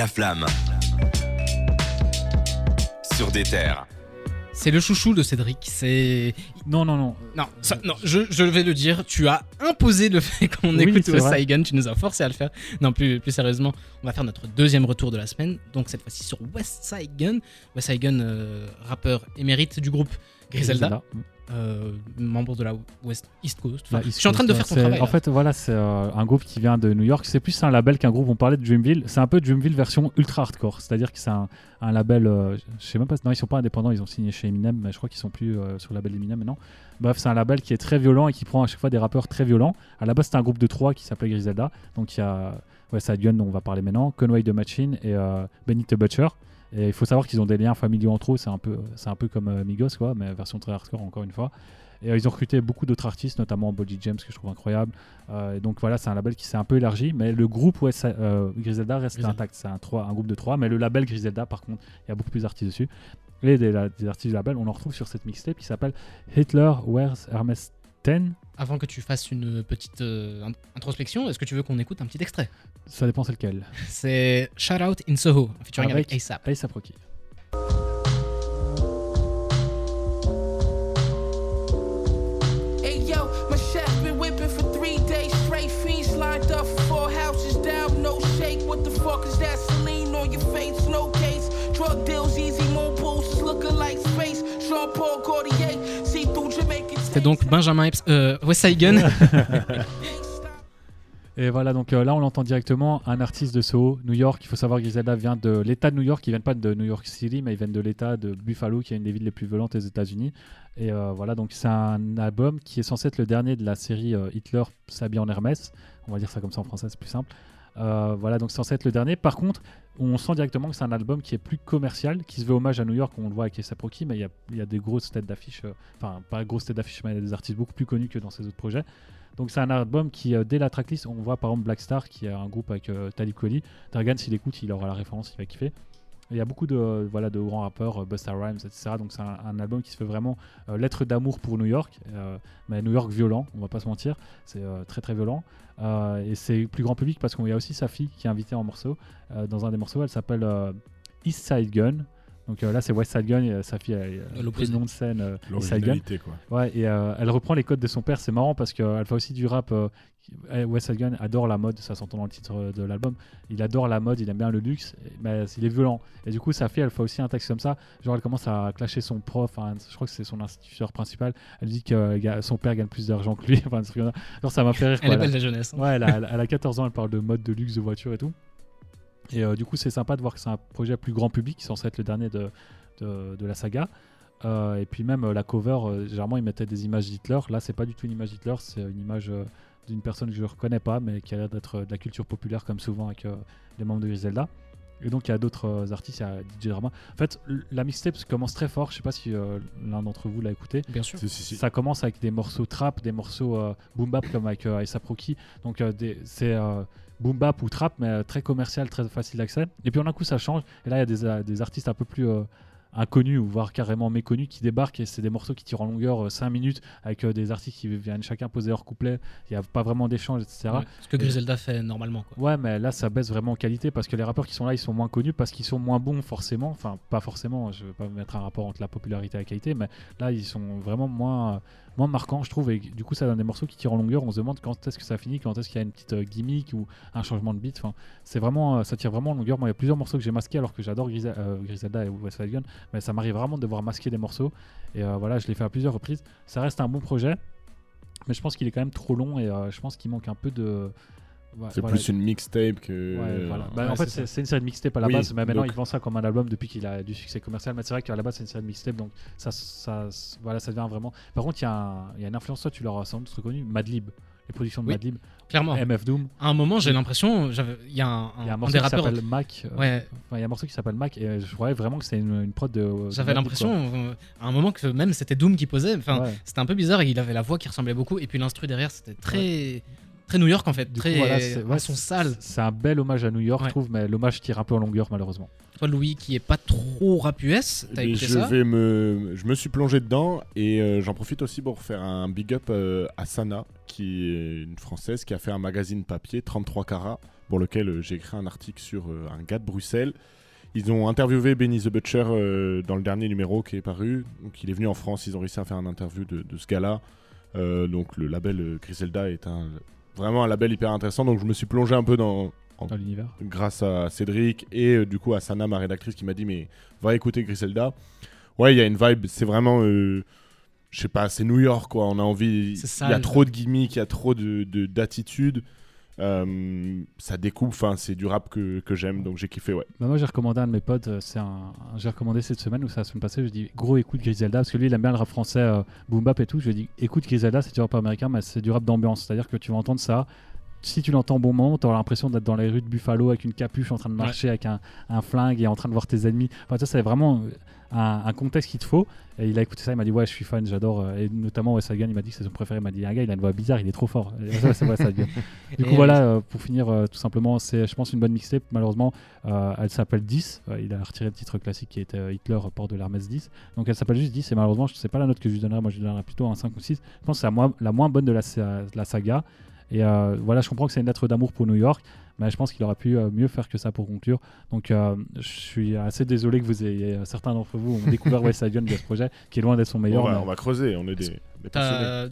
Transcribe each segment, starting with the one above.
La Flamme. Sur des terres. C'est le chouchou de Cédric. C'est Non, non, non. non, ça- non, je, je vais le dire. Tu as imposé le fait qu'on Oui, écoute West Gun. Tu nous as forcé à le faire. Non, plus, plus sérieusement, on va faire notre deuxième retour de la semaine. Donc cette fois-ci sur West Side Gun. West Side Gun, euh, rappeur émérite du groupe Griselda, euh, membre de la West East Coast. Enfin, La East je suis en train de faire ton ouais, travail. En là. fait, voilà, c'est euh, un groupe qui vient de New York. C'est plus un label qu'un groupe. On parlait de Dreamville. C'est un peu Dreamville version ultra hardcore. C'est-à-dire que c'est un, un label. euh, je sais même pas. Non, ils sont pas indépendants. Ils ont signé chez Eminem, mais je crois qu'ils sont plus euh, sur le label Eminem maintenant. Bref, c'est un label qui est très violent et qui prend à chaque fois des rappeurs très violents. À la base, c'était un groupe de trois qui s'appelait Griselda. Donc il y a Side Gun, dont on va parler maintenant, Conway the Machine et Benny the Butcher. Et il faut savoir qu'ils ont des liens familiaux entre eux. C'est un peu, c'est un peu comme euh, Migos, quoi, mais version très hardcore encore une fois. Et euh, ils ont recruté beaucoup d'autres artistes, notamment Body James, que je trouve incroyable. Euh, et donc voilà, c'est un label qui s'est un peu élargi, mais le groupe euh, Griselda reste Griselda. intact. C'est un, trois- un groupe de trois, mais le label Griselda, par contre, il y a beaucoup plus d'artistes dessus. Et des, la- des artistes du label, on en retrouve sur cette mixtape qui s'appelle Hitler Wears Hermes 10. Avant que tu fasses une petite euh, int- introspection, est-ce que tu veux qu'on écoute un petit extrait? Ça dépend c'est lequel. C'est Shout Out in Soho, featuring avec, Avec- ASAP. Ace Rocky. Hey yo, my chef been whipping for three days straight. Fiends lined up for four houses down, no shake. What the fuck is that? Celine on your face, no case. Drug deals easy, more looking like space. Jean Paul Gaultier, see through Jamaican. C'était donc Benjamin Epps, euh, West Gun. Et voilà, donc euh, là on l'entend directement, un artiste de Soho, New York. Il faut savoir que Griselda vient de l'État de New York. Ils viennent pas de New York City, mais ils viennent de l'État de Buffalo, qui est une des villes les plus violentes aux États-Unis. Et euh, voilà, donc c'est un album qui est censé être le dernier de la série euh, Hitler s'habille en Hermès. On va dire ça comme ça en français, c'est plus simple. Euh, voilà, donc c'est censé être le dernier. Par contre, on sent directement que c'est un album qui est plus commercial, qui se veut hommage à New York, on le voit avec A$AP Rocky, mais il y a, des grosses têtes d'affiche, euh, enfin pas grosses têtes d'affiche, mais il y a des artistes beaucoup plus connus que dans ses autres projets. Donc c'est un album qui, euh, dès la tracklist, on voit par exemple Black Star, qui est un groupe avec euh, Talib Kweli. Targan, s'il écoute, il aura la référence, il va kiffer. Il y a beaucoup de, euh, voilà, de grands rappeurs, Busta Rhymes, etc. Donc c'est un, album qui se fait vraiment lettre d'amour pour New York, mais New York violent, on va pas se mentir, c'est très très violent. Et c'est plus grand public parce qu'il y a aussi sa fille qui est invitée en morceau. Dans un des morceaux, elle s'appelle East Side Gun. Donc euh, là c'est West Side Gun, et, euh, sa fille elle, elle pris le nom de scène euh, Side Gun. L'originalité, quoi. Ouais, et euh, elle reprend les codes de son père, c'est marrant parce qu'elle fait aussi du rap. euh, eh, West Side Gun adore la mode, ça s'entend dans le titre de l'album. Il adore la mode, il aime bien le luxe, mais il est violent. Et du coup, sa fille, elle fait aussi un texte comme ça. Genre, elle commence à clasher son prof, hein, je crois que c'est son instituteur principal. Elle dit que euh, son père gagne plus d'argent que lui. enfin. Genre, ça m'a fait rire. Elle quoi. est belle la jeunesse. hein. Ouais, elle a, elle a- elle a 14 ans, elle parle de mode, de luxe, de voiture et tout. Et euh, du coup, c'est sympa de voir que c'est un projet plus grand public, qui est censé être le dernier de, de, de la saga. Euh, et puis même euh, la cover, euh, généralement ils mettaient des images d'Hitler. Là, c'est pas du tout une image d'Hitler, c'est une image euh, d'une personne que je ne reconnais pas, mais qui a l'air d'être euh, de la culture populaire, comme souvent avec euh, les membres de Griselda. Et donc il y a d'autres euh, artistes, il y a DJ Drama. En fait, la mixtape commence très fort. Je sais pas si euh, l'un d'entre vous l'a écouté. Bien sûr. Si, si, si. Ça commence avec des morceaux trap, des morceaux euh, boom bap comme avec euh, A$AP Rocky. Donc euh, des- c'est euh, boom bap ou trap, mais euh, très commercial, très facile d'accès. Et puis en un coup ça change. Et là il y a des, euh, des artistes un peu plus euh, inconnus ou voire carrément méconnus qui débarquent et c'est des morceaux qui tirent en longueur 5 minutes avec euh, des artistes qui viennent chacun poser leur couplet. Il n'y a pas vraiment d'échange, etc. Ouais, ce que Griselda fait normalement. Quoi. Ouais, mais là, ça baisse vraiment en qualité parce que les rappeurs qui sont là, ils sont moins connus parce qu'ils sont moins bons forcément. Enfin, pas forcément, je vais pas mettre un rapport entre la popularité et la qualité, mais là, ils sont vraiment moins, euh, moins marquants, je trouve. Et du coup, ça donne des morceaux qui tirent en longueur. On se demande quand est-ce que ça finit, quand est-ce qu'il y a une petite euh, gimmick ou un changement de beat. Enfin, c'est vraiment, euh, ça tire vraiment en longueur. Moi, il y a plusieurs morceaux que j'ai masqués alors que j'adore euh, Griselda et West Side Gun, mais ça m'arrive vraiment de devoir masquer des morceaux. Et euh, voilà, je l'ai fait à plusieurs reprises. Ça reste un bon projet. Mais je pense qu'il est quand même trop long et euh, je pense qu'il manque un peu de. Ouais, C'est voilà. plus une mixtape que. Ouais, voilà. Bah, ouais, en fait, c'est une série de mixtape à la Oui, base, mais maintenant donc- il vend ça comme un album depuis qu'il a du succès commercial. Mais c'est vrai qu'à la base, c'est une série de mixtape, donc ça, ça, voilà, ça devient vraiment. Par contre, il y, a un- il y a une influence, toi, tu l'auras sans doute reconnu, Madlib. Les productions de Oui. Madlib, Clairement. MF Doom. À un moment, j'ai l'impression, il y a un, Il y a un un morceau des qui s'appelle Mac. euh, Ouais, enfin, il y a un morceau qui s'appelle Mac, et je croyais vraiment que c'était une, une prod de. j'avais l'impression euh, à un moment que même c'était Doom qui posait. quoi. Enfin, Ouais. c'était un peu bizarre. et Il avait la voix qui ressemblait beaucoup, et puis l'instru derrière, c'était très Très New York en fait, Du coup, très voilà, c'est- ouais. C'est un bel hommage à New York, Ouais. je trouve, mais l'hommage tire un peu en longueur, malheureusement. Toi, Louis, qui est pas trop rap US, t'as écouté je ça vais me, je me suis plongé dedans et euh, j'en profite aussi pour faire un big up euh, à Sana, qui est une française qui a fait un magazine papier 33 carats pour lequel euh, j'ai écrit un article sur euh, un gars de Bruxelles. Ils ont interviewé Benny the Butcher euh, dans le dernier numéro qui est paru. Donc il est venu en France, ils ont réussi à faire un interview de, de ce gars-là. Euh, donc le label Griselda est un vraiment un label hyper intéressant. Donc je me suis plongé un peu dans, Dans l'univers. grâce à Cédric et euh, du coup à Sana, ma rédactrice, qui m'a dit mais va écouter Griselda. Ouais, il y a une vibe, c'est vraiment, euh, je sais pas, c'est New York quoi. On a envie, il y a trop de gimmicks, il y a trop de de- d'attitude. Euh, ça découpe, enfin c'est du rap que, que j'aime, donc j'ai kiffé ouais. Bah, moi, j'ai recommandé à un de mes potes, euh, c'est un, un- j'ai recommandé cette semaine ou ça la semaine passée, je lui ai dit gros écoute Griselda parce que lui il aime bien le rap français, euh, boom bap et tout. Je lui ai dit écoute Griselda, c'est du rap américain, mais c'est du rap d'ambiance, c'est-à-dire que tu vas entendre ça. Si tu l'entends au bon moment, tu auras l'impression d'être dans les rues de Buffalo avec une capuche en train de marcher avec un, un flingue et en train de voir tes ennemis. Enfin, ça, c'est vraiment un, un contexte qu'il te faut. Et il a écouté ça, il m'a dit Ouais, je suis fan, j'adore. Et notamment Wes Hagen, il m'a dit que c'est son préféré. Il m'a dit Un gars, il a une voix bizarre, il est trop fort. Ça, c'est Wes Hagen. Du coup, voilà, euh, pour finir, euh, tout simplement, c'est, je pense, une bonne mixtape. Malheureusement, euh, elle s'appelle 10. Euh, il a retiré le titre classique qui était Hitler, port de l'Hermès 10. Donc elle s'appelle juste 10. Et malheureusement, je ne sais pas la note que je lui donnerais. Moi, je lui donnerais plutôt un 5 ou 6. Je pense que c'est la moins, la moins bonne de la, sa- de la saga. Et voilà, je comprends que c'est une lettre d'amour pour New York. Mais je pense qu'il aurait pu euh, mieux faire que ça pour conclure. Donc euh, je suis assez désolé que vous ayez, euh, certains d'entre vous ont découvert West Side Gun de ce projet, qui est loin d'être son meilleur. on, va, mais- on va creuser, on est des, des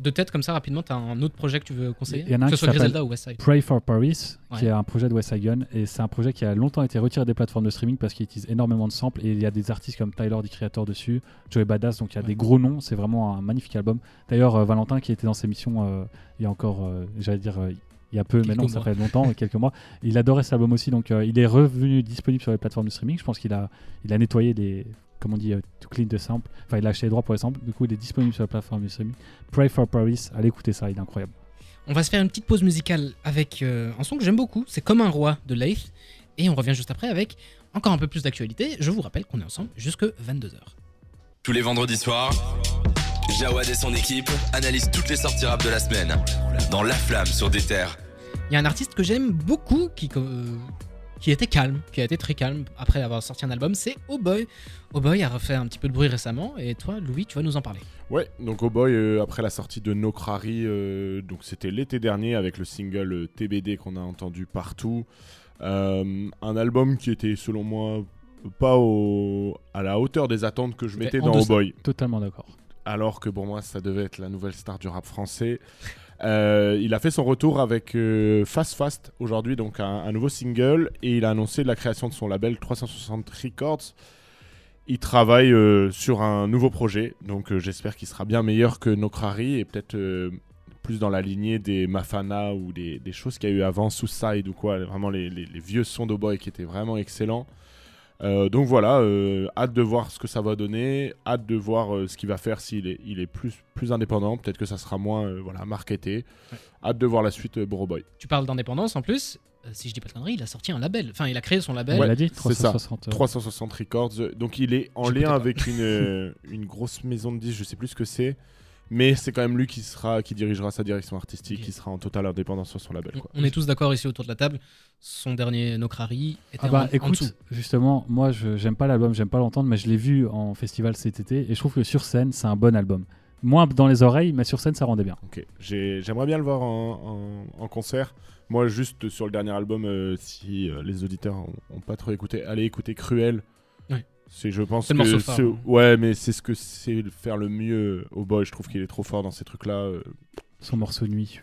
de tête comme ça rapidement, t'as un autre projet que tu veux conseiller Il y en a un Que ce qui soit s'appelle Griselda ou Westside. Pray for Paris, qui est un projet de West Side Gun, et c'est un projet qui a longtemps été retiré des plateformes de streaming parce qu'il utilise énormément de samples, et il y a des artistes comme Tyler, the Creator dessus, Joey Badass, donc il y a Ouais. des gros noms, c'est vraiment un magnifique album. D'ailleurs, euh, Valentin, qui était dans ses missions euh, il y a encore, euh, j'allais dire, euh, il y a peu, non, ça fait longtemps, quelques mois. Il adorait cet album aussi, donc euh, il est revenu disponible sur les plateformes de streaming. Je pense qu'il a, il a nettoyé les, comment on dit, euh, to clean the sample. Enfin, il a acheté les droits pour les samples. Du coup, il est disponible sur la plateforme de streaming. Pray for Paris, allez écouter ça, il est incroyable. On va se faire une petite pause musicale avec euh, un son que j'aime beaucoup, c'est Comme un roi de Leith. Et on revient juste après avec encore un peu plus d'actualité. Je vous rappelle qu'on est ensemble jusque 22h. Tous les vendredis soirs, Jawad et son équipe analysent toutes les sorties rap de la semaine dans La Flamme sur des terres. Il y a un artiste que j'aime beaucoup qui, euh, qui était calme, qui a été très calme après avoir sorti un album, c'est Oh Boy. Oh Boy a refait un petit peu de bruit récemment et toi, Louis, tu vas nous en parler. Ouais, donc Oh Boy, euh, après la sortie de Nokrari, euh, donc c'était l'été dernier avec le single euh, TBD qu'on a entendu partout. Euh, un album qui était selon moi pas au, à la hauteur des attentes que je mettais dans Oh. Boy. Totalement d'accord. Alors que pour moi ça devait être la nouvelle star du rap français. Euh, il a fait son retour avec euh, Fast Fast aujourd'hui, donc un, nouveau single, et il a annoncé la création de son label 360 Records. Il travaille euh, sur un nouveau projet, donc j'espère qu'il sera bien meilleur que Nokrari et peut-être plus dans la lignée des Mafana ou des, choses qu'il y a eu avant, Suicide ou quoi, vraiment les, les- les vieux sons d'Oboy qui étaient vraiment excellents. Euh, donc voilà, euh, hâte de voir ce que ça va donner, hâte de voir euh, ce qu'il va faire s'il est, il est plus, plus indépendant, peut-être que ça sera moins euh, voilà, marketé. Hâte de voir la suite euh, Boroboy. Tu parles d'indépendance en plus. euh, si je dis pas de conneries, il a sorti un label. Enfin, il a créé son label. Ouais, il a dit c'est ça. 360. euh, 360 Records, donc il est en lien avec une, euh, une grosse maison de disques, je sais plus ce que c'est, mais c'est quand même lui qui, sera, qui dirigera sa direction artistique, qui sera en totale indépendance sur son label. On- Quoi. On est tous d'accord ici autour de la table. Son dernier Nokrari était Ah bah en, en écoute, dessous. justement, moi je j'aime pas l'album, j'aime pas l'entendre, mais je l'ai vu en festival cet été et je trouve que sur scène c'est un bon album. Moins dans les oreilles, mais sur scène ça rendait bien. Ok, J'ai- j'aimerais bien le voir en, en- en concert. Moi, juste sur le dernier album, euh, si euh, les auditeurs ont pas trop écouté, allez écouter Cruel. C'est, je pense que morceau phare, hein. ouais, mais c'est ce que c'est faire le mieux au boy. Je trouve qu'il est trop fort dans ces trucs-là. euh. Son morceau nuit.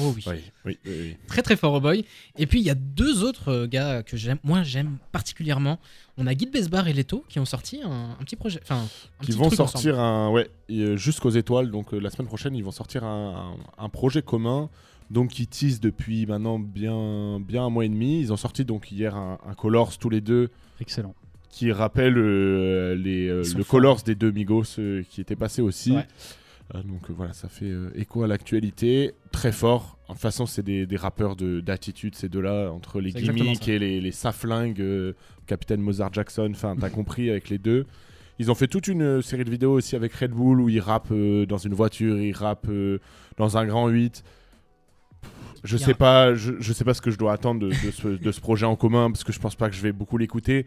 Oh oui. Oui, oui, oui, oui. Très très fort au boy. Et puis il y a deux autres euh, gars que j'aime. Moi j'aime particulièrement. On a Guy Besbar et Leto qui ont sorti un, un petit projet. Enfin, Qui vont sortir ensemble. un, ouais, euh, jusqu'aux étoiles. Donc la semaine prochaine, ils vont sortir un, un- un projet commun. Donc qui tease depuis maintenant bien, bien un mois et demi. Ils ont sorti donc hier un, un Colors tous les deux. Excellent. Qui rappelle euh, les, euh, le. Colors des deux Migos euh, qui était passé aussi. Ouais. Euh, donc voilà, ça fait écho à l'actualité. Très fort. De toute façon, c'est des, des rappeurs de- d'attitude, ces deux-là, entre les gimmicks et les, les saflingues, Capitaine Mozart Jackson, enfin, t'as compris avec les deux. Ils ont fait toute une série de vidéos aussi avec Red Bull où ils rappent dans une voiture, ils rappent dans un grand 8. Je sais pas, je, je sais pas ce que je dois attendre de, de ce, de ce projet en commun parce que je pense pas que je vais beaucoup l'écouter.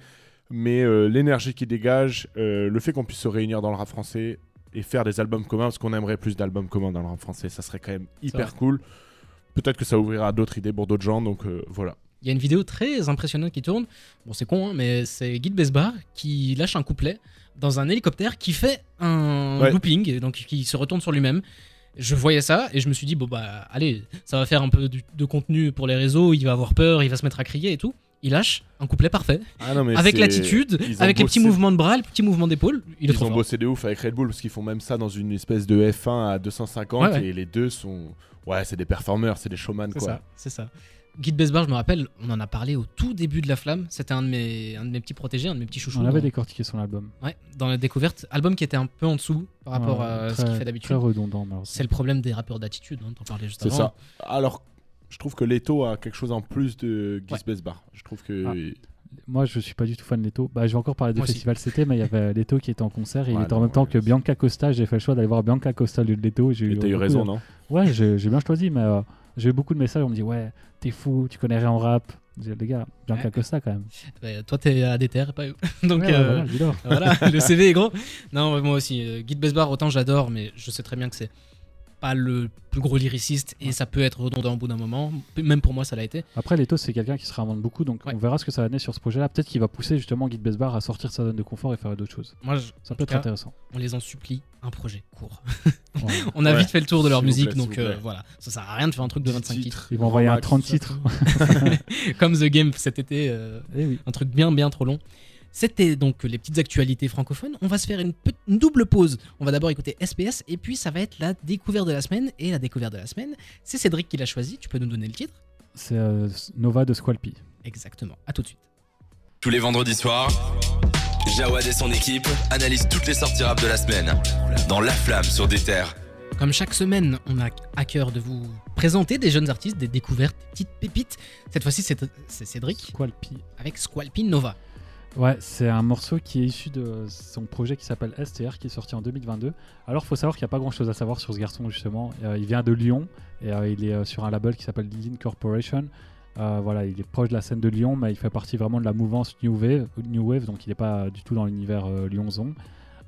Mais euh, l'énergie qu'il dégage, euh, le fait qu'on puisse se réunir dans le rap français et faire des albums communs, parce qu'on aimerait plus d'albums communs dans le rap français, ça serait quand même hyper cool. Peut-être que ça ouvrira d'autres idées pour d'autres gens, donc euh, voilà. Il y a une vidéo très impressionnante qui tourne. Bon, c'est con, hein, mais c'est Guy de Besbar qui lâche un couplet dans un hélicoptère qui fait un Ouais. looping, et donc qui se retourne sur lui-même. Je voyais ça et je me suis dit, bon, bah, allez, ça va faire un peu de contenu pour les réseaux, il va avoir peur, il va se mettre à crier et tout. Il lâche un couplet parfait, Ah non, mais avec c'est- l'attitude, avec les petits mouvements de bras, les petits mouvements d'épaule. Il est Ils trop ont fort. bossé de ouf avec Red Bull parce qu'ils font même ça dans une espèce de F1 à 250 Ouais, ouais. et les deux sont. Ouais, c'est des performeurs, c'est des showman C'est quoi. ça, c'est ça. Guy de Besbar, je me rappelle, on en a parlé au tout début de La Flamme. C'était un, de mes- un de mes petits protégés, un de mes petits chouchous. On avait dans- décortiqué son album. Ouais, dans la découverte, album qui était un peu en dessous par rapport Ouais, à ce très- qu'il fait Très d'habitude. redondant, malheureusement. C'est le problème des rappeurs d'attitude, hein, t'en parlais juste C'est avant. ça. Alors, je trouve que Leto a quelque chose en plus de Guy Ouais. Besbar. Je trouve que. Ah. Moi, je suis pas du tout fan de Leto. Bah, je vais encore parler de Moi aussi. festival CT, mais il y avait Leto qui était en concert et il était en non, même temps ouais, que Bianca Costa. J'ai fait le choix d'aller voir Bianca Costa au lieu de Leto. J'ai Et t'as eu beaucoup raison, de- non? Ouais, j'ai bien choisi, mais euh, j'ai eu beaucoup de messages. On me dit, ouais, t'es fou, tu connais rien en rap. Les gars, Bianca Ouais. Costa quand même. Toi, t'es à des terres, pas eux. Donc, euh, voilà, le CV est gros. Non, moi aussi, euh, Guy de Besbar, autant j'adore, mais je sais très bien que c'est pas le plus gros lyriciste et ça peut être redondant au bout d'un moment. Même pour moi, ça l'a été. Après, Leto, c'est quelqu'un qui se réinvente beaucoup, donc Ouais. on verra ce que ça va donner sur ce projet-là. Peut-être qu'il va pousser justement Guy de Besbar à sortir de sa zone de confort et faire d'autres choses. Moi, je- Ça peut être cas, intéressant. on les en supplie, un projet court. Ouais. On a Ouais, vite fait le tour de leur musique, plaît, donc euh, voilà. Ça sert à rien de faire un truc de 25 titres. Ils vont envoyer un Max, 30 ça. titres. Comme The Game cet été. euh, Eh oui. un truc bien bien trop long. C'était donc les petites actualités francophones. On va se faire une, double pause. On va d'abord écouter SPS et puis ça va être la découverte de la semaine. Et la découverte de la semaine, c'est Cédric qui l'a choisi. Tu peux nous donner le titre? C'est euh, Nova de Squalpy. Exactement. À tout de suite. Tous les vendredis soirs, Jawad et son équipe analysent toutes les sorties rap de la semaine dans La Flamme sur des terres. Comme chaque semaine, on a à cœur de vous présenter des jeunes artistes, des découvertes, des petites pépites. Cette fois-ci, c'est Cédric Squalpy. avec Squalpin Nova. Ouais, c'est un morceau qui est issu de son projet qui s'appelle STR, qui est sorti en 2022. Alors, faut savoir qu'il n'y a pas grand-chose à savoir sur ce garçon, justement. Euh, il vient de Lyon et euh, il est euh, sur un label qui s'appelle Lean Corporation. Voilà, il est proche de la scène de Lyon, mais il fait partie vraiment de la mouvance New Wave, New Wave donc il n'est pas du tout dans l'univers lyonzon.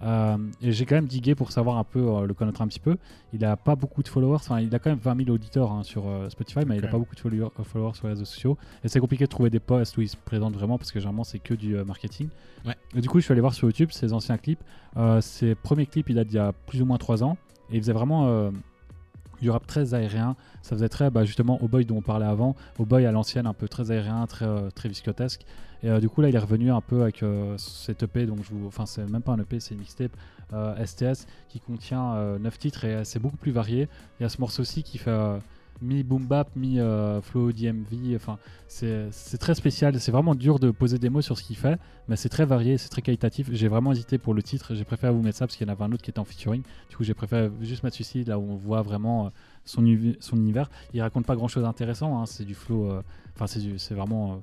Euh, et j'ai quand même digué pour savoir un peu, euh, le connaître un petit peu. Il a pas beaucoup de followers, enfin il a quand même 20 000 auditeurs hein, sur euh, Spotify, mais il a pas beaucoup de euh, followers sur les réseaux sociaux. Et c'est compliqué de trouver des posts où il se présente vraiment parce que généralement c'est que du marketing. Ouais. Et du coup, je suis allé voir sur YouTube ses anciens clips. Ses premiers clips, il date d'il y a plus ou moins 3 ans. Et il faisait vraiment du rap très aérien. Ça faisait très, bah, justement, au boy dont on parlait avant. Au boy à l'ancienne, un peu très aérien, très, très viscotesque. Et euh, du coup, là, il est revenu un peu avec euh, cet EP. Donc, je vous... enfin, c'est même pas un EP, c'est une mixtape euh, STS qui contient 9 titres et euh, c'est beaucoup plus varié. Il y a ce morceau-ci qui fait. euh, mi boom bap, mi euh, flow DMV, enfin c'est très spécial, c'est vraiment dur de poser des mots sur ce qu'il fait, mais c'est très varié, c'est très qualitatif. J'ai vraiment hésité pour le titre, j'ai préféré vous mettre ça parce qu'il y en avait un autre qui était en featuring. Du coup, j'ai préféré juste mettre celui-ci là où on voit vraiment euh, son, univers. Il raconte pas grand-chose d'intéressant, hein, c'est du flow, euh, enfin c'est vraiment, euh,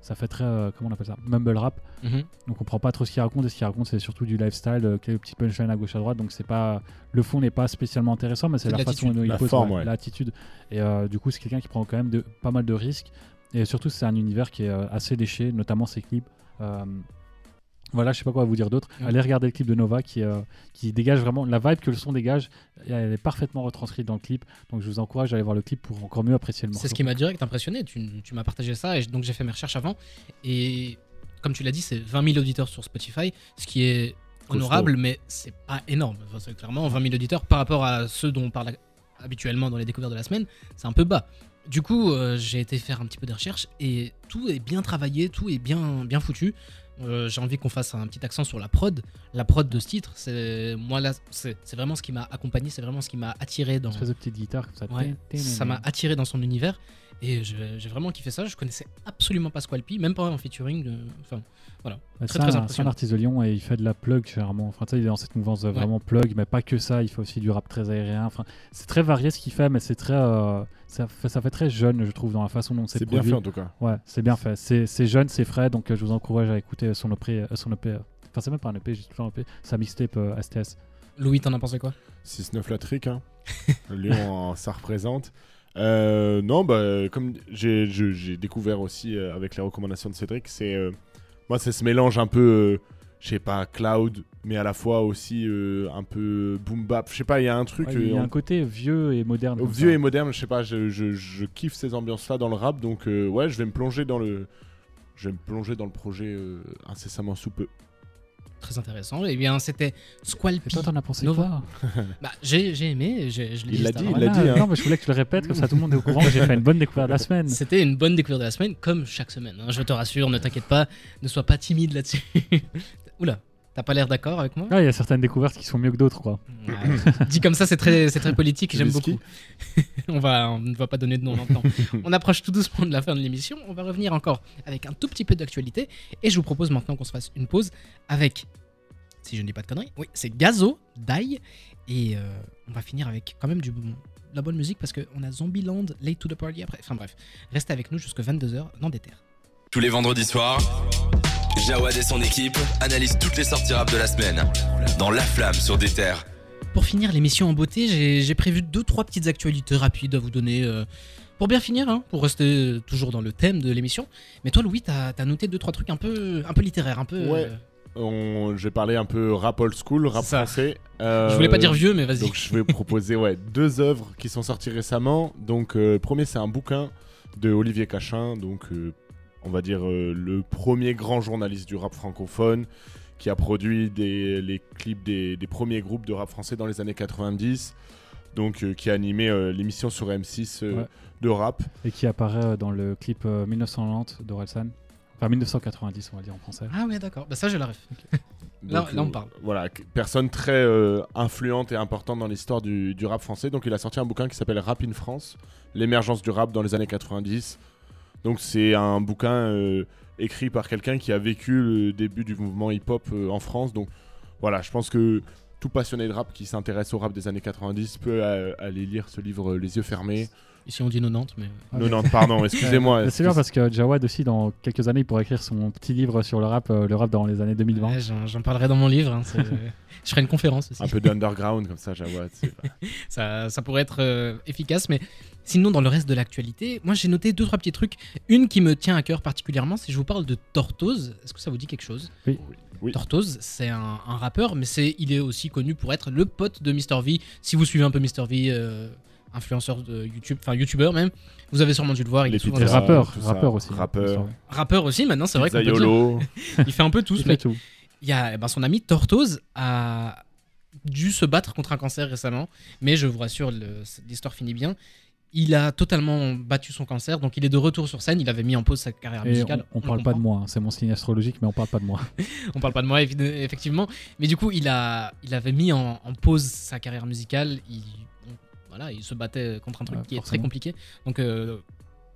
ça fait très, euh, comment on appelle ça, mumble rap. Mhm. On comprend pas trop ce qu'il raconte et ce qu'il raconte c'est surtout du lifestyle, euh, quelques petits punchlines à gauche à droite. Donc c'est pas le fond n'est pas spécialement intéressant, mais c'est la façon dont il La pose ouais. l'attitude. Et euh, du coup c'est quelqu'un qui prend quand même de, pas mal de risques. Et surtout c'est un univers qui est euh, assez léché, notamment ses clips. Voilà, je sais pas quoi vous dire d'autre. Ouais. Allez regarder le clip de Nova qui, euh, qui dégage vraiment la vibe que le son dégage. Elle est parfaitement retranscrite dans le clip. Donc je vous encourage à aller voir le clip pour encore mieux apprécier le morceau. C'est ce qui m'a direct impressionné. Tu, tu m'as partagé ça et donc j'ai fait mes recherches avant. Et comme tu l'as dit, c'est 20 000 auditeurs sur Spotify, ce qui est honorable, mais c'est pas énorme. Enfin, c'est clairement 20 000 auditeurs par rapport à ceux dont on parle habituellement dans les découvertes de la semaine, c'est un peu bas. Du coup, euh, j'ai été faire un petit peu de recherche et tout est bien travaillé, tout est bien, bien foutu. Euh, j'ai envie qu'on fasse un petit accent sur la prod. La prod de ce titre, c'est moi là, c'est vraiment ce qui m'a accompagné, c'est vraiment ce qui m'a attiré dans, Une espèce de petite guitare comme ça. Ouais, ça m'a attiré dans son univers et j'ai vraiment kiffé ça. Je connaissais absolument pas Squalpy, même pas en featuring. euh, Enfin, voilà. Très, c'est très un- c'est un impressionnant. artiste de Lyon et il fait de la plug généralement. Enfin, il est dans cette mouvance de vraiment plug, mais pas que ça. Il fait aussi du rap très aérien. Enfin, c'est très varié ce qu'il fait, mais c'est très, euh, ça, fait, ça fait très jeune, je trouve, dans la façon dont c'est C'est bien fait en tout cas. Ouais, c'est bien fait. C'est c'est jeune, c'est frais, donc euh, je vous encourage à écouter son EP. euh, son EP euh, Enfin, c'est même pas un EP, j'ai tout le temps un EP. Sa mixtape euh, STS. Louis, t'en as pensé quoi? 6-9 la trick, hein. Lyon, ça représente. Euh, non, bah, comme j'ai découvert aussi euh, avec les recommandations de Cédric, c'est euh, moi c'est ce mélange un peu, euh, je sais pas, cloud, mais à la fois aussi un peu boom bap. Je sais pas, il y a un truc Ouais, il y a un côté vieux et moderne. vieux ça. et moderne. Je sais pas, je, je- je kiffe ces ambiances-là dans le rap, donc ouais, je vais me plonger dans le, je vais me plonger dans le projet incessamment sous peu. Très intéressant. Eh bien, c'était Et Squalpy. toi, t'en as pensé Nova. quoi Bah, j'ai j'ai aimé, j'ai- je l'ai Il dit l'a dit, il l'a dit, hein. Non, mais je voulais que tu le répètes, comme ça tout le monde est au courant que j'ai fait une bonne découverte de la semaine. C'était une bonne découverte de la semaine, comme chaque semaine. hein. Je te rassure, ne t'inquiète pas, ne sois pas timide là-dessus. Oula, t'as pas l'air d'accord avec moi Ah, il y a certaines découvertes qui sont mieux que d'autres, quoi. Ouais. Dit comme ça, c'est très, c'est très politique, j'aime beaucoup. on, va, on ne va pas donner de nom maintenant. on approche tout doucement de la fin de l'émission. On va revenir encore avec un tout petit peu d'actualité. Et je vous propose maintenant qu'on se fasse une pause avec, si je ne dis pas de conneries, oui, c'est Gazo, Die. Et euh, on va finir avec quand même du, bon- de la bonne musique parce qu'on a Zombieland, Late to the Party après. Enfin bref, restez avec nous jusqu'à 22h dans des terres. Tous les vendredis soirs, Jawad et son équipe analysent toutes les sorties rap de la semaine dans La Flamme sur des terres. Pour finir l'émission en beauté, j'ai prévu deux trois petites actualités rapides à vous donner euh, pour bien finir, hein, pour rester euh, toujours dans le thème de l'émission. Mais toi, Louis, t'as as noté deux trois trucs un peu un peu littéraires, un peu. Ouais. euh, On, j'ai parlé un peu rap old school, rap ça. français. Euh, je voulais pas dire vieux, mais vas-y. Donc je vais proposer ouais, deux œuvres qui sont sorties récemment. Donc euh, le premier c'est un bouquin de Olivier Cachin, donc euh, on va dire euh, le premier grand journaliste du rap francophone qui a produit des, les clips des, des premiers groupes de rap français dans les années 90. Donc euh, qui a animé euh, l'émission sur M6 euh, Ouais. de rap. Et qui apparaît euh, dans le clip euh, 1990 d'Orelsan. Enfin, 1990, on va dire en français. Ah ouais, d'accord. Bah ça, je la ref. Là- Donc, là, on parle. Voilà, personne très euh, influente et importante dans l'histoire du, du rap français. Donc il a sorti un bouquin qui s'appelle Rap in France, l'émergence du rap dans les années 90. Donc c'est un bouquin euh, écrit par quelqu'un qui a vécu le début du mouvement hip-hop euh, en France. Donc voilà, je pense que tout passionné de rap qui s'intéresse au rap des années 90 peut euh, aller lire ce livre les yeux fermés. Ici, on dit 90, mais. Ah, 90, pardon, excusez-moi. C'est bien parce que Jawad aussi, dans quelques années, il pourrait écrire son petit livre sur le rap, euh, le rap dans les années 2020. Ouais, J'en parlerai dans mon livre. hein, c'est- je ferai une conférence aussi. Un peu d'underground comme ça, Jawad. c'est- ça, ça pourrait être euh, efficace, mais sinon, dans le reste de l'actualité, moi j'ai noté deux, trois petits trucs. Une qui me tient à cœur particulièrement, si je vous parle de Tortoise, est-ce que ça vous dit quelque chose? Oui. Tortoise, c'est un, un rappeur, mais c'est, il est aussi connu pour être le pote de Mr. V. Si vous suivez un peu Mr. V, euh, influenceur de YouTube, enfin YouTuber même, vous avez sûrement dû le voir. Il Les tout rappeur aussi. Rappeur. rappeur aussi, maintenant, c'est vrai qu'on peut dire. Pizzaiolo. Il fait un peu tout Il ce fait mec. tout. Il y a eh ben, son ami Tortoise a dû se battre contre un cancer récemment, mais je vous rassure, l'histoire finit bien. Il a totalement battu son cancer, donc il est de retour sur scène. Il avait mis en pause sa carrière Et musicale. on, on le parle pas de moi, hein. c'est mon signe astrologique, mais on parle pas de moi. On parle pas de moi, effectivement. Mais du coup, il, a, il avait mis en, en pause sa carrière musicale. Il, voilà, il se battait contre un truc Ouais, qui est très compliqué. Donc, euh,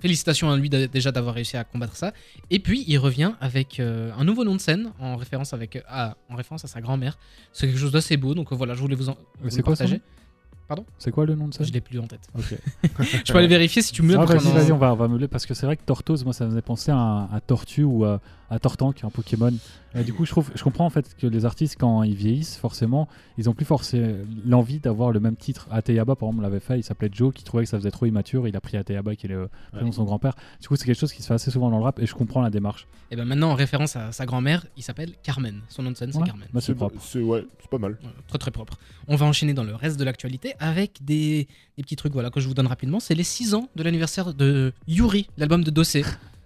félicitations à lui déjà d'avoir réussi à combattre ça. Et puis, il revient avec euh, un nouveau nom de scène en référence, avec, euh, à, en référence à sa grand-mère. C'est quelque chose d'assez beau. Donc, euh, voilà, je voulais vous en vous c'est le quoi son partager. nom? C'est quoi le nom de ça Je l'ai plus en tête. Je peux aller vérifier si tu me le vas-y, vas-y, on va, on va meubler parce que c'est vrai que Tortoise, moi, ça me faisait penser à, à Tortue ou à, à Tortank, un Pokémon. Et du coup, je, trouve, je comprends en fait que les artistes, quand ils vieillissent, forcément, ils ont plus forcément l'envie d'avoir le même titre. Ateyaba, par exemple, l'avait fait, il s'appelait Joe, qui trouvait que ça faisait trop immature. Il a pris Ateyaba, qui est le prénom de son grand-père. Du coup, c'est quelque chose qui se fait assez souvent dans le rap et je comprends la démarche. Et ben maintenant, en référence à sa grand-mère, il s'appelle Carmen. Son nom de scène, c'est Ouais. Carmen. Bah, c'est propre. C'est ouais, c'est pas mal. Très très propre. On va enchaîner dans le reste de l'actualité avec des, des petits trucs voilà, que je vous donne rapidement. C'est les 6 ans de l'anniversaire de Yuri, l'album de Dossé.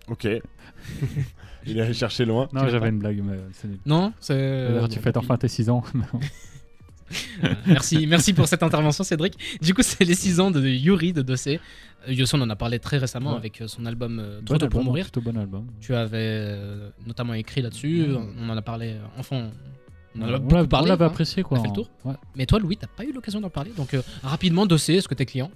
Ok. Il est allé chercher loin. Non, j'avais une blague, mais c'est nul. Non c'est, tu fêtes enfin tes 6 ans. Euh, merci, merci pour cette intervention, Cédric. Du coup, c'est les 6 ans de Yuri de Dossé. Euh, Yoson en a parlé très récemment Ouais. avec euh, son album euh, Bon Trop tôt pour album, mourir. Plutôt bon album. Tu avais euh, notamment écrit là-dessus. On en a parlé. enfin, on en a On beaucoup l'a- parlé. on l'avait hein. apprécié, quoi. On a fait le tour Ouais. Mais toi, Louis, t'as pas eu l'occasion d'en parler. Donc, euh, rapidement, Dossé, est-ce que t'es client?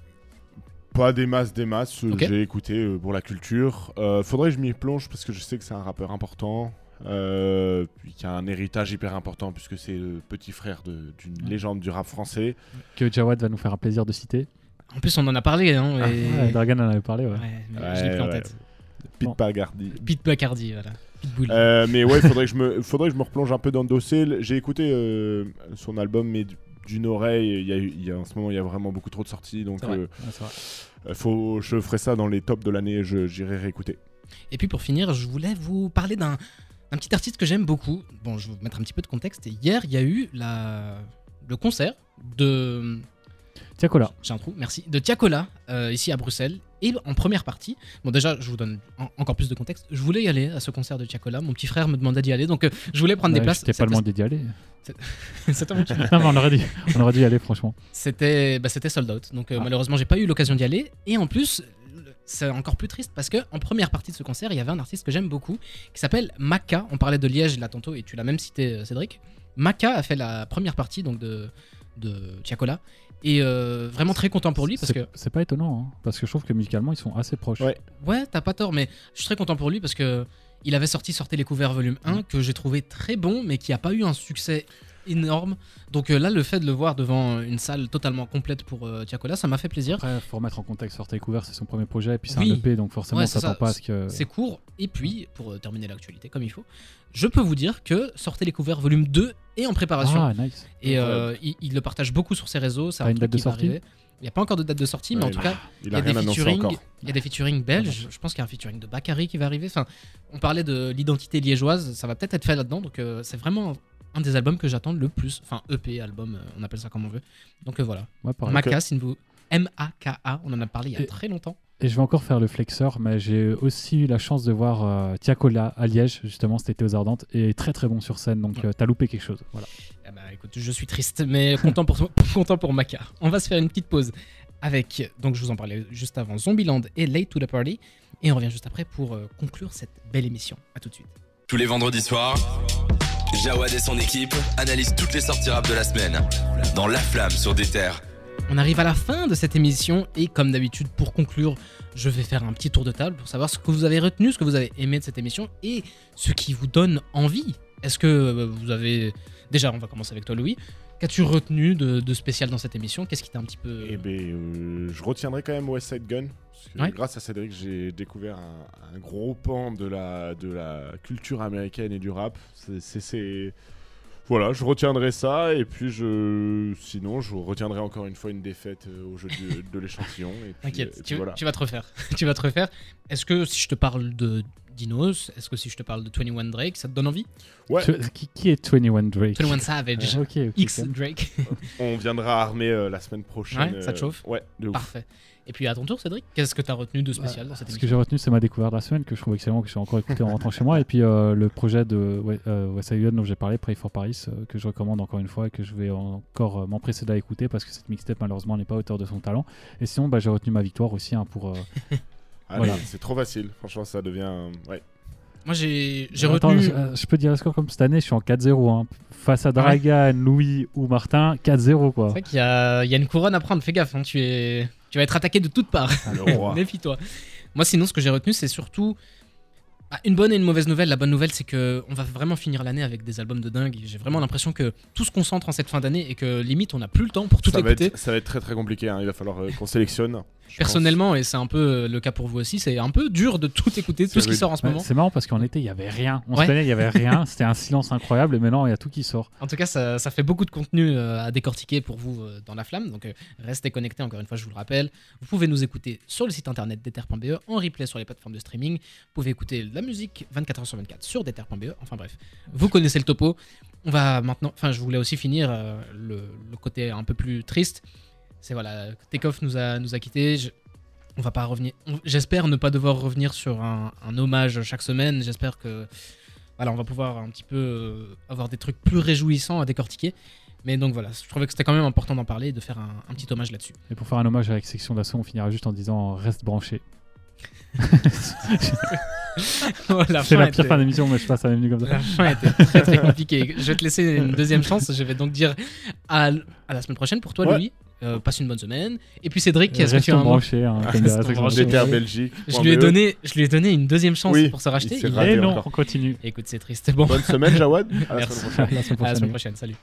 Pas des masses, des masses. euh. J'ai écouté euh, pour la culture. Euh, faudrait que je m'y plonge parce que je sais que c'est un rappeur important. Euh, puis qui a un héritage hyper important puisque c'est le petit frère d'une Ouais. légende du rap français. Que Jawad va nous faire un plaisir de citer. En plus, on en a parlé. Hein, et- Ouais, Dragan en avait parlé, ouais. Ouais, mais je l'ai Ouais, plus en ouais. tête. Pete Bon. Pagardi. Pete Bacardi, voilà. Pitbull. Euh, mais ouais, faudrait que je me, faudrait que je me replonge un peu dans le dossier. J'ai écouté euh, son album, mais d'une oreille. Il y a, il y a- en ce moment, il y a vraiment beaucoup trop de sorties, donc vrai. euh, Ouais, euh, faut, je ferai ça dans les tops de l'année. je- J'irai réécouter. Et puis pour finir, je voulais vous parler d'un petit artiste que j'aime beaucoup. Bon, je vais vous mettre un petit peu de contexte. Hier, il y a eu la... le concert de. Tiens, Cola. J'ai un trou, merci. De Tiakola, euh, ici à Bruxelles. Et en première partie, bon, déjà, je vous donne en- encore plus de contexte. Je voulais y aller à ce concert de Tiakola. Mon petit frère me demandait d'y aller, donc euh, je voulais prendre des places. t'ai pas C'était- demandé d'y aller. Mon petit non, mais on aurait dû, on aurait dû y aller, franchement. C'était bah, c'était sold out. Donc euh, Ah. malheureusement, j'ai pas eu l'occasion d'y aller. Et en plus, le- c'est encore plus triste parce que en première partie de ce concert, il y avait un artiste que j'aime beaucoup qui s'appelle Maka. On parlait de Liège là tantôt et tu l'as même cité, euh, Cédric. Maka a fait la première partie donc de de Tiakola et euh, vraiment très content pour lui parce C'est- que C'est pas étonnant, hein, parce que je trouve que musicalement, ils sont assez proches. Ouais. ouais, t'as pas tort, mais je suis très content pour lui parce que il avait sorti Sortez les couverts volume 1 que j'ai trouvé très bon mais qui a pas eu un succès énorme. Donc euh, là, le fait de le voir devant une salle totalement complète pour euh, Tiakola, ça m'a fait plaisir. Après, faut remettre en contexte Sortez couvert, c'est son premier projet, et puis c'est Oui. un EP, donc forcément, Ouais, ça s'attend ça. pas à ce que. C'est court. Et puis, pour euh, terminer l'actualité comme il faut, je peux vous dire que Sortez les couverts volume 2 est en préparation. Ah, nice. et euh, il, il le partage beaucoup sur ses réseaux. T'as un une date de qui va sortie arriver. Il n'y a pas encore de date de sortie, mais en tout il cas, Il il y a a des featuring. Il y a des featuring belges. Je pense qu'il y a un featuring de Bakary qui va arriver. Enfin, on parlait de l'identité liégeoise. Ça va peut-être être fait là-dedans. Donc, euh, c'est vraiment un des albums que j'attends le plus. Enfin, EP, album, euh, on appelle ça comme on veut. Donc, euh, voilà. Ouais. Maka, si vous. M-A-K-A, on en a parlé il y a Et- très longtemps. Et je vais encore faire le flexeur, mais j'ai aussi eu la chance de voir euh, Tiakola à Liège, justement, cet été aux Ardentes, et très très bon sur scène, donc Ouais. euh, t'as loupé quelque chose. Voilà. Eh ben, écoute, je suis triste, mais content pour, content pour Maka. On va se faire une petite pause avec, donc je vous en parlais juste avant, Zombieland et Late to the Party. Et on revient juste après pour euh, conclure cette belle émission. A tout de suite. Tous les vendredis soirs, Jawad et son équipe analysent toutes les sorties rap de la semaine dans La Flamme sur des terres. On arrive à la fin de cette émission et comme d'habitude, pour conclure, je vais faire un petit tour de table pour savoir ce que vous avez retenu, ce que vous avez aimé de cette émission et ce qui vous donne envie. Est-ce que euh, vous avez... Déjà, on va commencer avec toi Louis. Qu'as-tu retenu de, de spécial dans cette émission? Qu'est-ce qui t'a un petit peu... Eh ben, euh, je retiendrai quand même West Side Gun. Parce que Ouais. grâce à Cédric, j'ai découvert un, un gros pan de la, de la culture américaine et du rap. C'est- Voilà, je retiendrai ça. Et puis, je... sinon, je retiendrai encore une fois une défaite euh, au jeu du- de l'échantillon. T'inquiète, tu, voilà. tu vas te refaire. tu vas te refaire. Est-ce que si je te parle de Dinos, est-ce que si je te parle de 21 Drake, ça te donne envie? Ouais, Tu- Qui, qui est 21 Drake? 21 Savage, Ah, X. Drake. on viendra armer euh, la semaine prochaine. Ouais, ça te euh, chauffe Ouais, de ouf. Parfait. Et puis à ton tour, Cédric, qu'est-ce que tu as retenu de spécial dans cette Ce que émission j'ai retenu, c'est ma découverte de la semaine que je trouve excellent, que j'ai encore écouté en rentrant chez moi. Et puis euh, le projet de ouais, euh, West dont j'ai parlé, Pray for Paris, euh, que je recommande encore une fois et que je vais encore euh, m'empresser d'écouter parce que cette mixtape, malheureusement, n'est pas à hauteur de son talent. Et sinon, bah, j'ai retenu ma victoire aussi hein, pour. euh, Allez, Voilà. c'est trop facile. Franchement, ça devient. Ouais. Moi, j'ai retenu. je, je peux dire le score comme cette année, je suis en 4-0. hein. Face à Dragan, Louis ou Martin, 4-0 quoi. C'est vrai qu'il y y a une couronne à prendre, fais gaffe, hein, tu, es, tu vas être attaqué de toutes parts. Ah, le roi. Méfie-toi. Moi, sinon, ce que j'ai retenu, c'est surtout bah, une bonne et une mauvaise nouvelle. La bonne nouvelle, c'est que on va vraiment finir l'année avec des albums de dingue. J'ai vraiment l'impression que tout se concentre en cette fin d'année et que limite, on n'a plus le temps pour tout ça, va écouter. être, ça va être très très compliqué. hein. Il va falloir euh, qu'on sélectionne. Pense. Personnellement, et c'est un peu euh, le cas pour vous aussi, c'est un peu dur de tout écouter, tout C'est ce qui sort en ce Ouais, moment. c'est marrant parce qu'en été, il y avait rien. On Ouais. se plaignait, il y avait rien. C'était un silence incroyable et maintenant, il y a tout qui sort. En tout cas, ça, ça fait beaucoup de contenu euh, à décortiquer pour vous euh, dans la flamme. Donc, euh, restez connectés, encore une fois, je vous le rappelle. Vous pouvez nous écouter sur le site internet d'ether.be, en replay sur les plateformes de streaming. Vous pouvez écouter la musique 24h sur 24 sur d'ether.be. Enfin bref, vous connaissez le topo. On va maintenant. Enfin, je voulais aussi finir euh, le, le côté un peu plus triste. C'est voilà, Takeoff nous a, nous a quittés. Je- on va pas revenir. J'espère ne pas devoir revenir sur un, un hommage chaque semaine. J'espère que voilà, on va pouvoir un petit peu euh, avoir des trucs plus réjouissants à décortiquer. Mais donc voilà, je trouvais que c'était quand même important d'en parler et de faire un, un petit hommage là-dessus. Et pour faire un hommage avec Section d'Assaut, on finira juste en disant reste branché. la C'est fin la était- pire fin d'émission, mais je sais pas, ça m'est venu comme ça. La fin était très très compliquée. Je vais te laisser une deuxième chance. Je vais donc dire à, à la semaine prochaine pour toi, Ouais. Louis. Euh, passe une bonne semaine. Et puis Cédric, est-ce que tu as Restons un mot branchés. Hein, Belgique. je lui, ai donné, je lui ai donné une deuxième chance Oui, pour se racheter. il Et non, encore. on continue. Écoute, c'est triste. Bon, Bonne semaine, Jawad. À la Merci. semaine prochaine. À la semaine prochaine. Salut.